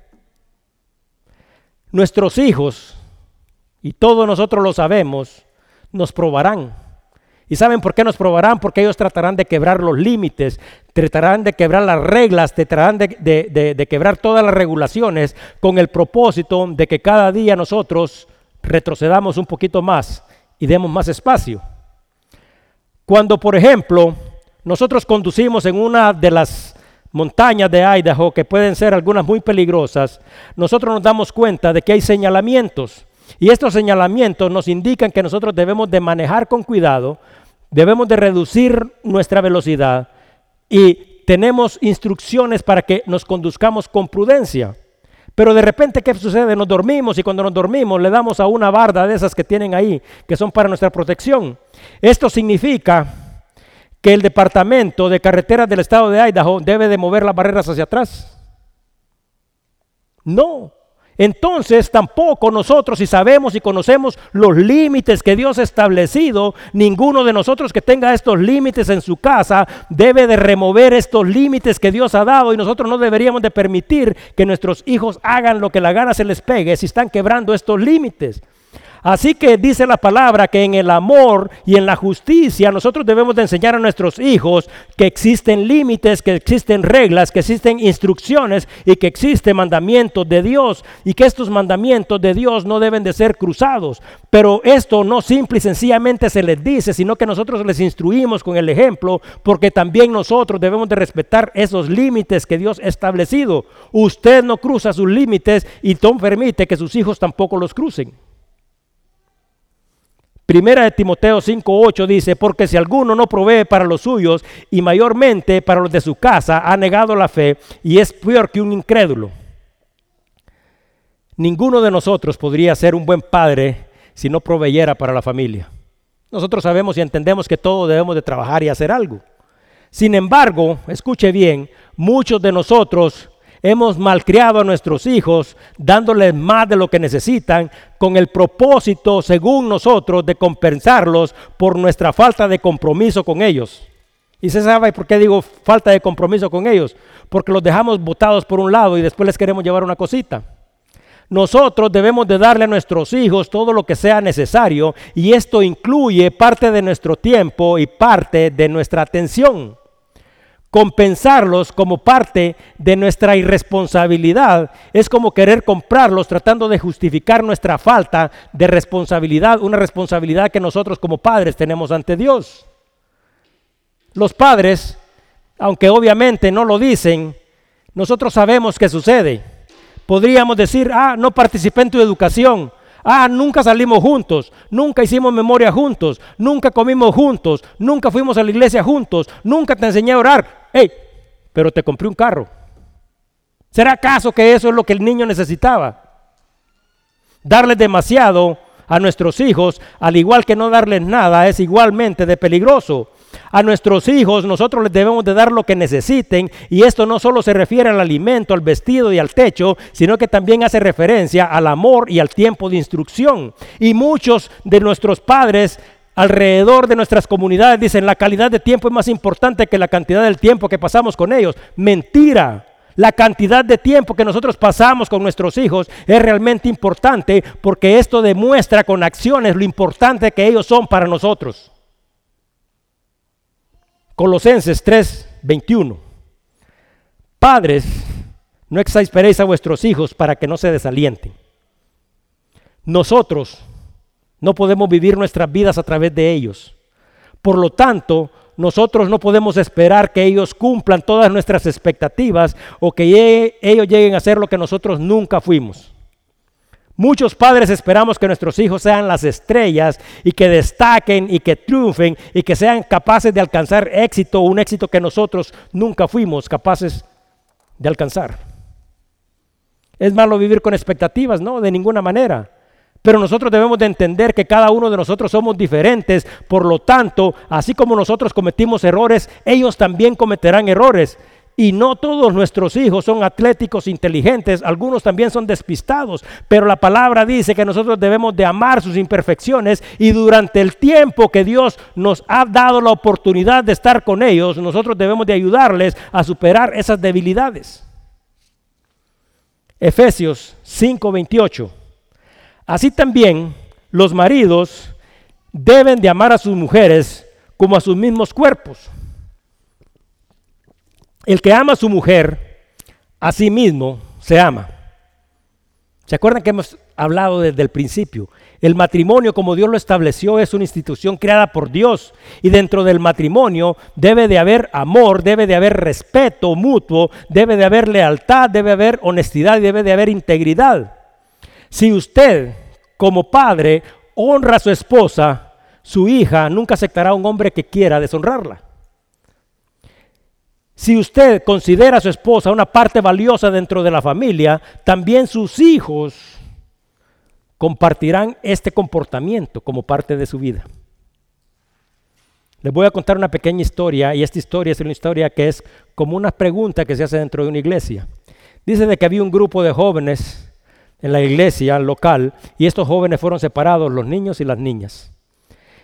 S1: Nuestros hijos, y todos nosotros lo sabemos, nos probarán ¿Y saben por qué nos probarán? Porque ellos tratarán de quebrar los límites, tratarán de quebrar las reglas, tratarán de, quebrar todas las regulaciones con el propósito de que cada día nosotros retrocedamos un poquito más y demos más espacio. Cuando, por ejemplo, nosotros conducimos en una de las montañas de Idaho, que pueden ser algunas muy peligrosas, nosotros nos damos cuenta de que hay señalamientos. Y estos señalamientos nos indican que nosotros debemos de manejar con cuidado debemos de reducir nuestra velocidad y tenemos instrucciones para que nos conduzcamos con prudencia. Pero de repente, ¿qué sucede? Nos dormimos y cuando nos dormimos le damos a una barda de esas que tienen ahí, que son para nuestra protección. Esto significa que el departamento de carreteras del estado de Idaho debe de mover las barreras hacia atrás. No, entonces tampoco nosotros, si sabemos y conocemos los límites que Dios ha establecido, ninguno de nosotros que tenga estos límites en su casa debe de remover estos límites que Dios ha dado y nosotros no deberíamos de permitir que nuestros hijos hagan lo que la gana se les pegue si están quebrando estos límites. Así que dice la palabra que en el amor y en la justicia nosotros debemos de enseñar a nuestros hijos que existen límites, que existen reglas, que existen instrucciones y que existen mandamientos de Dios y que estos mandamientos de Dios no deben de ser cruzados. Pero esto no simple y sencillamente se les dice, sino que nosotros les instruimos con el ejemplo porque también nosotros debemos de respetar esos límites que Dios ha establecido. Usted no cruza sus límites y no permite que sus hijos tampoco los crucen. Primera de Timoteo 5:8 dice, porque si alguno no provee para los suyos y mayormente para los de su casa, ha negado la fe y es peor que un incrédulo. Ninguno de nosotros podría ser un buen padre si no proveyera para la familia. Nosotros sabemos y entendemos que todos debemos de trabajar y hacer algo. Sin embargo, escuche bien, muchos de nosotros Hemos malcriado a nuestros hijos dándoles más de lo que necesitan con el propósito, según nosotros, de compensarlos por nuestra falta de compromiso con ellos. ¿Y se sabe por qué digo falta de compromiso con ellos? Porque los dejamos botados por un lado y después les queremos llevar una cosita. Nosotros debemos de darle a nuestros hijos todo lo que sea necesario y esto incluye parte de nuestro tiempo y parte de nuestra atención compensarlos como parte de nuestra irresponsabilidad es como querer comprarlos tratando de justificar nuestra falta de responsabilidad, una responsabilidad que nosotros como padres tenemos ante Dios. Los padres, aunque obviamente no lo dicen, nosotros sabemos qué sucede. Podríamos decir, ah, no participé en tu educación, Ah, nunca salimos juntos, nunca hicimos memoria juntos, nunca comimos juntos, nunca fuimos a la iglesia juntos, nunca te enseñé a orar. Hey, pero te compré un carro. ¿Será acaso que eso es lo que el niño necesitaba? Darle demasiado a nuestros hijos, al igual que no darles nada, es igualmente de peligroso. A nuestros hijos nosotros les debemos de dar lo que necesiten y esto no solo se refiere al alimento, al vestido y al techo, sino que también hace referencia al amor y al tiempo de instrucción. Y muchos de nuestros padres alrededor de nuestras comunidades dicen la calidad de tiempo es más importante que la cantidad del tiempo que pasamos con ellos. Mentira. La cantidad de tiempo que nosotros pasamos con nuestros hijos es realmente importante porque esto demuestra con acciones lo importante que ellos son para nosotros. Colosenses 3, 21. Padres, no exasperéis a vuestros hijos para que no se desalienten. Nosotros no podemos vivir nuestras vidas a través de ellos. Por lo tanto, nosotros no podemos esperar que ellos cumplan todas nuestras expectativas o que ellos lleguen a ser lo que nosotros nunca fuimos. Muchos padres esperamos que nuestros hijos sean las estrellas y que destaquen y que triunfen y que sean capaces de alcanzar éxito, un éxito que nosotros nunca fuimos capaces de alcanzar. Es malo vivir con expectativas, no, de ninguna manera. Pero nosotros debemos de entender que cada uno de nosotros somos diferentes, por lo tanto, así como nosotros cometimos errores, ellos también cometerán errores. Y no todos nuestros hijos son atléticos, inteligentes, algunos también son despistados, pero la palabra dice que nosotros debemos de amar sus imperfecciones y durante el tiempo que Dios nos ha dado la oportunidad de estar con ellos, nosotros debemos de ayudarles a superar esas debilidades. Efesios 5:28. Así también los maridos deben de amar a sus mujeres como a sus mismos cuerpos. El que ama a su mujer, a sí mismo se ama. ¿Se acuerdan que hemos hablado desde el principio? El matrimonio, como Dios lo estableció, es una institución creada por Dios. Y dentro del matrimonio debe de haber amor, debe de haber respeto mutuo, debe de haber lealtad, debe de haber honestidad y debe de haber integridad. Si usted, como padre, honra a su esposa, su hija nunca aceptará a un hombre que quiera deshonrarla. Si usted considera a su esposa una parte valiosa dentro de la familia, también sus hijos compartirán este comportamiento como parte de su vida. Les voy a contar una pequeña historia y esta historia es una historia que es como una pregunta que se hace dentro de una iglesia. Dice de que había un grupo de jóvenes en la iglesia local y estos jóvenes fueron separados, los niños y las niñas.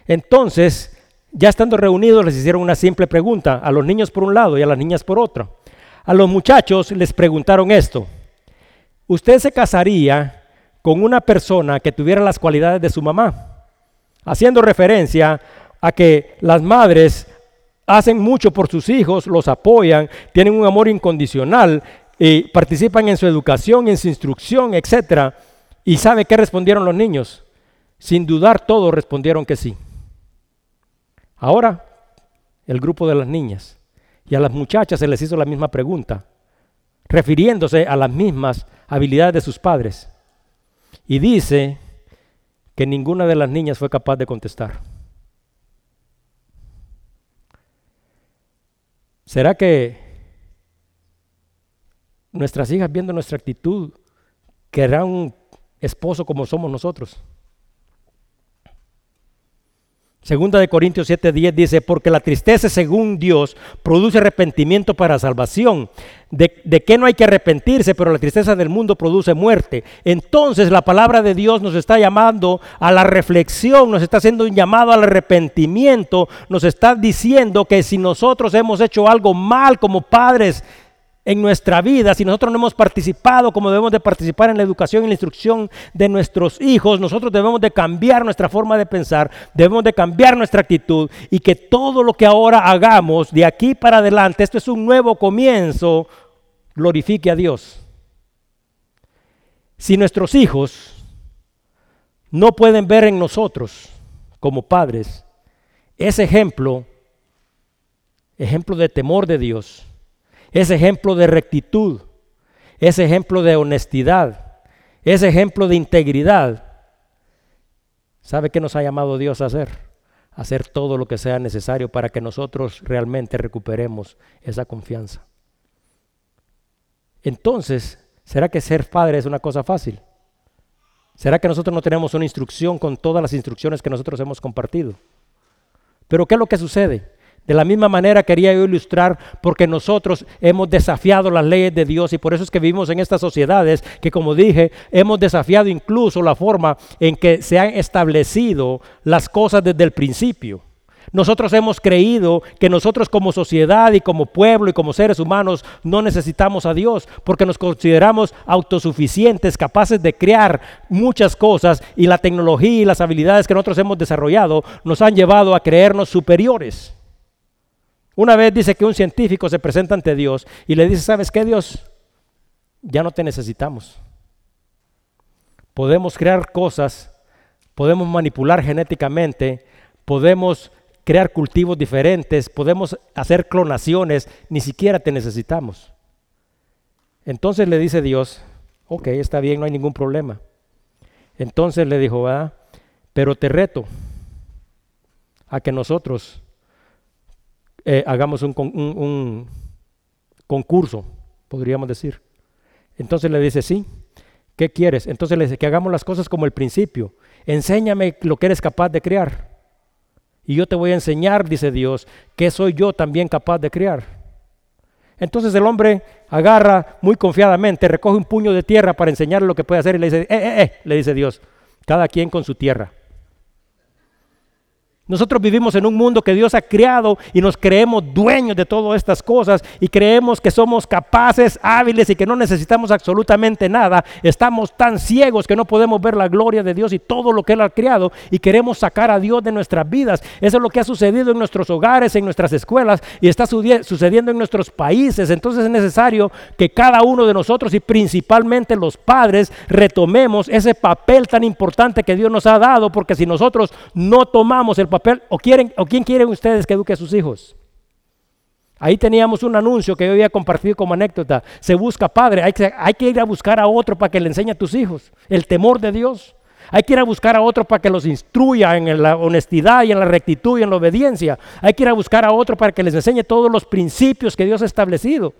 S1: Entonces ya estando reunidos les hicieron una simple pregunta, a los niños por un lado y a las niñas por otro. A los muchachos les preguntaron esto, ¿usted se casaría con una persona que tuviera las cualidades de su mamá? Haciendo referencia a que las madres hacen mucho por sus hijos, los apoyan, tienen un amor incondicional y participan en su educación, en su instrucción, etc. ¿Y sabe qué respondieron los niños? Sin dudar todos respondieron que sí. Ahora, el grupo de las niñas. Y a las muchachas se les hizo la misma pregunta, refiriéndose a las mismas habilidades de sus padres. Y dice que ninguna de las niñas fue capaz de contestar. ¿Será que nuestras hijas viendo nuestra actitud querrán un esposo como somos nosotros? Segunda de Corintios 7:10 dice, porque la tristeza según Dios produce arrepentimiento para salvación. De, de qué no hay que arrepentirse, pero la tristeza del mundo produce muerte. Entonces la palabra de Dios nos está llamando a la reflexión, nos está haciendo un llamado al arrepentimiento, nos está diciendo que si nosotros hemos hecho algo mal como padres, en nuestra vida, si nosotros no hemos participado como debemos de participar en la educación y la instrucción de nuestros hijos, nosotros debemos de cambiar nuestra forma de pensar, debemos de cambiar nuestra actitud y que todo lo que ahora hagamos de aquí para adelante, esto es un nuevo comienzo, glorifique a Dios. Si nuestros hijos no pueden ver en nosotros como padres ese ejemplo, ejemplo de temor de Dios, es ejemplo de rectitud, es ejemplo de honestidad, es ejemplo de integridad. ¿Sabe qué nos ha llamado Dios a hacer? Hacer todo lo que sea necesario para que nosotros realmente recuperemos esa confianza. Entonces, ¿será que ser padre es una cosa fácil? ¿Será que nosotros no tenemos una instrucción con todas las instrucciones que nosotros hemos compartido? Pero ¿qué es lo que sucede? De la misma manera quería yo ilustrar porque nosotros hemos desafiado las leyes de Dios y por eso es que vivimos en estas sociedades que como dije, hemos desafiado incluso la forma en que se han establecido las cosas desde el principio. Nosotros hemos creído que nosotros como sociedad y como pueblo y como seres humanos no necesitamos a Dios porque nos consideramos autosuficientes, capaces de crear muchas cosas y la tecnología y las habilidades que nosotros hemos desarrollado nos han llevado a creernos superiores. Una vez dice que un científico se presenta ante Dios y le dice, ¿sabes qué Dios? Ya no te necesitamos. Podemos crear cosas, podemos manipular genéticamente, podemos crear cultivos diferentes, podemos hacer clonaciones, ni siquiera te necesitamos. Entonces le dice Dios, ok, está bien, no hay ningún problema. Entonces le dijo, ¿verdad? Pero te reto a que nosotros eh, hagamos un, un concurso, podríamos decir. Entonces le dice, sí, ¿qué quieres? Entonces le dice, que hagamos las cosas como el principio. Enséñame lo que eres capaz de crear. Y yo te voy a enseñar, dice Dios, que soy yo también capaz de crear. Entonces el hombre agarra muy confiadamente, recoge un puño de tierra para enseñarle lo que puede hacer y le dice, eh, eh, eh, le dice Dios, cada quien con su tierra. Nosotros vivimos en un mundo que Dios ha creado y nos creemos dueños de todas estas cosas y creemos que somos capaces, hábiles y que no necesitamos absolutamente nada. Estamos tan ciegos que no podemos ver la gloria de Dios y todo lo que Él ha creado y queremos sacar a Dios de nuestras vidas. Eso es lo que ha sucedido en nuestros hogares, en nuestras escuelas y está sucediendo en nuestros países. Entonces es necesario que cada uno de nosotros y principalmente los padres retomemos ese papel tan importante que Dios nos ha dado porque si nosotros no tomamos el papel o quieren o quién quieren ustedes que eduque a sus hijos. Ahí teníamos un anuncio que yo había compartido como anécdota. Se busca padre, hay que, hay que ir a buscar a otro para que le enseñe a tus hijos el temor de Dios. Hay que ir a buscar a otro para que los instruya en la honestidad y en la rectitud y en la obediencia. Hay que ir a buscar a otro para que les enseñe todos los principios que Dios ha establecido.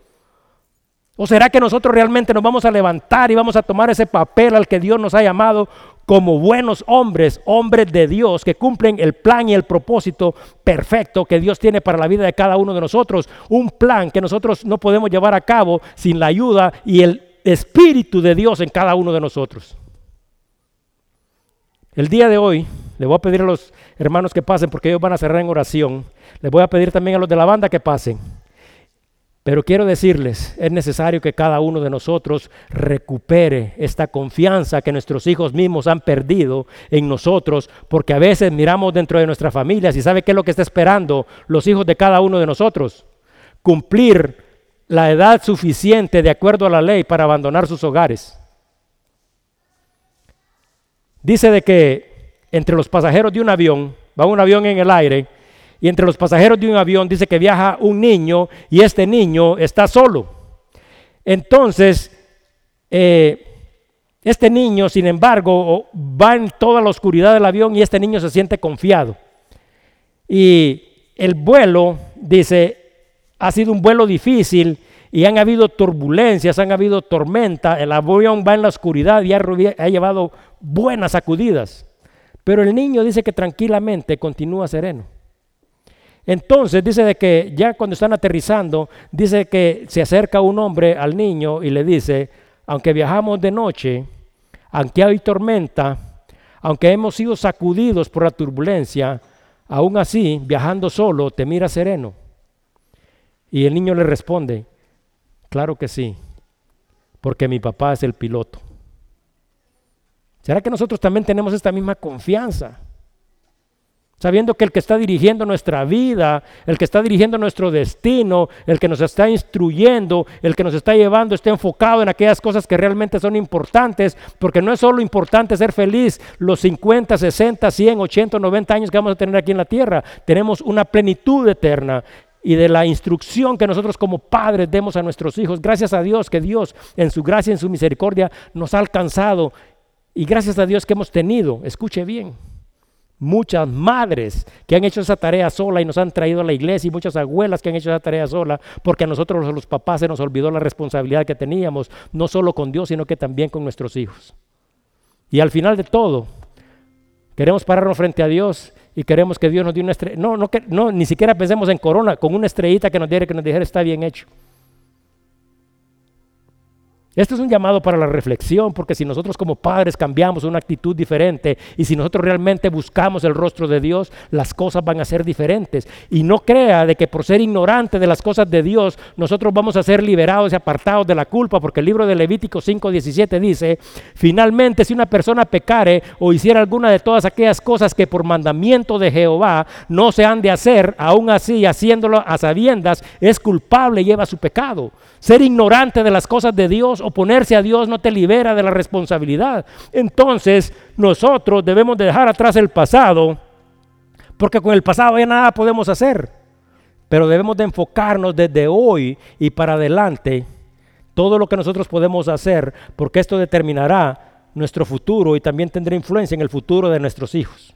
S1: ¿O será que nosotros realmente nos vamos a levantar y vamos a tomar ese papel al que Dios nos ha llamado como buenos hombres, hombres de Dios, que cumplen el plan y el propósito perfecto que Dios tiene para la vida de cada uno de nosotros? Un plan que nosotros no podemos llevar a cabo sin la ayuda y el Espíritu de Dios en cada uno de nosotros. El día de hoy le voy a pedir a los hermanos que pasen, porque ellos van a cerrar en oración. Les voy a pedir también a los de la banda que pasen. Pero quiero decirles, es necesario que cada uno de nosotros recupere esta confianza que nuestros hijos mismos han perdido en nosotros, porque a veces miramos dentro de nuestras familias y sabe qué es lo que está esperando los hijos de cada uno de nosotros. Cumplir la edad suficiente de acuerdo a la ley para abandonar sus hogares. Dice de que entre los pasajeros de un avión, va un avión en el aire, y entre los pasajeros de un avión dice que viaja un niño y este niño está solo. Entonces, eh, este niño, sin embargo, va en toda la oscuridad del avión y este niño se siente confiado. Y el vuelo, dice, ha sido un vuelo difícil y han habido turbulencias, han habido tormenta, el avión va en la oscuridad y ha, ha llevado buenas sacudidas. Pero el niño dice que tranquilamente continúa sereno. Entonces dice de que ya cuando están aterrizando, dice que se acerca un hombre al niño y le dice, aunque viajamos de noche, aunque hay tormenta, aunque hemos sido sacudidos por la turbulencia, aún así, viajando solo, te mira sereno. Y el niño le responde, claro que sí, porque mi papá es el piloto. ¿Será que nosotros también tenemos esta misma confianza? Sabiendo que el que está dirigiendo nuestra vida, el que está dirigiendo nuestro destino, el que nos está instruyendo, el que nos está llevando, está enfocado en aquellas cosas que realmente son importantes, porque no es solo importante ser feliz los 50, 60, 100, 80, 90 años que vamos a tener aquí en la tierra. Tenemos una plenitud eterna y de la instrucción que nosotros como padres demos a nuestros hijos. Gracias a Dios que Dios en su gracia en su misericordia nos ha alcanzado y gracias a Dios que hemos tenido, escuche bien, muchas madres que han hecho esa tarea sola y nos han traído a la iglesia y muchas abuelas que han hecho esa tarea sola porque a nosotros los papás se nos olvidó la responsabilidad que teníamos, no solo con Dios, sino que también con nuestros hijos. Y al final de todo, queremos pararnos frente a Dios y queremos que Dios nos dé una estrella. No, no, no, ni siquiera pensemos en corona, con una estrellita que nos diera, que nos dijera está bien hecho. Esto es un llamado para la reflexión, porque si nosotros como padres cambiamos una actitud diferente y si nosotros realmente buscamos el rostro de Dios, las cosas van a ser diferentes. Y no crea de que por ser ignorante de las cosas de Dios, nosotros vamos a ser liberados y apartados de la culpa, porque el libro de Levítico 5:17 dice, finalmente si una persona pecare o hiciera alguna de todas aquellas cosas que por mandamiento de Jehová no se han de hacer, aún así haciéndolo a sabiendas, es culpable y lleva su pecado. Ser ignorante de las cosas de Dios oponerse a Dios no te libera de la responsabilidad. Entonces nosotros debemos dejar atrás el pasado, porque con el pasado ya nada podemos hacer. Pero debemos de enfocarnos desde hoy y para adelante todo lo que nosotros podemos hacer, porque esto determinará nuestro futuro y también tendrá influencia en el futuro de nuestros hijos.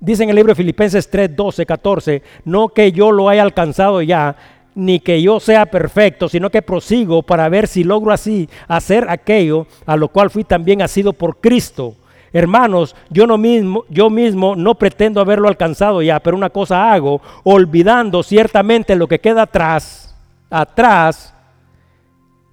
S1: Dice en el libro de Filipenses 3, 12, 14, no que yo lo haya alcanzado ya, ni que yo sea perfecto, sino que prosigo para ver si logro así hacer aquello a lo cual fui también asido por Cristo. Hermanos, yo, no mismo, yo mismo no pretendo haberlo alcanzado ya, pero una cosa hago, olvidando ciertamente lo que queda atrás, atrás,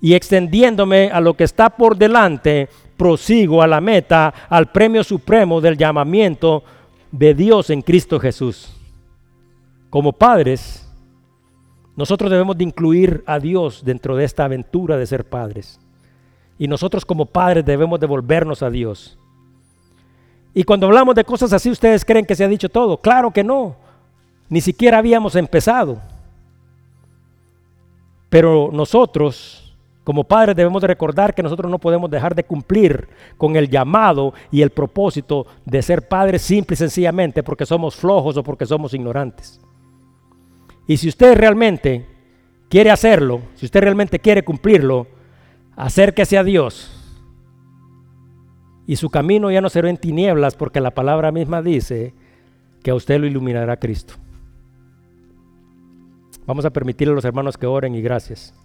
S1: y extendiéndome a lo que está por delante, prosigo a la meta, al premio supremo del llamamiento de Dios en Cristo Jesús. Como padres, nosotros debemos de incluir a Dios dentro de esta aventura de ser padres. Y nosotros como padres debemos devolvernos a Dios. Y cuando hablamos de cosas así, ¿ustedes creen que se ha dicho todo? Claro que no. Ni siquiera habíamos empezado. Pero nosotros, como padres, debemos de recordar que nosotros no podemos dejar de cumplir con el llamado y el propósito de ser padres simple y sencillamente porque somos flojos o porque somos ignorantes. Y si usted realmente quiere hacerlo, si usted realmente quiere cumplirlo, acérquese a Dios. Y su camino ya no será en tinieblas porque la palabra misma dice que a usted lo iluminará Cristo. Vamos a permitirle a los hermanos que oren y gracias.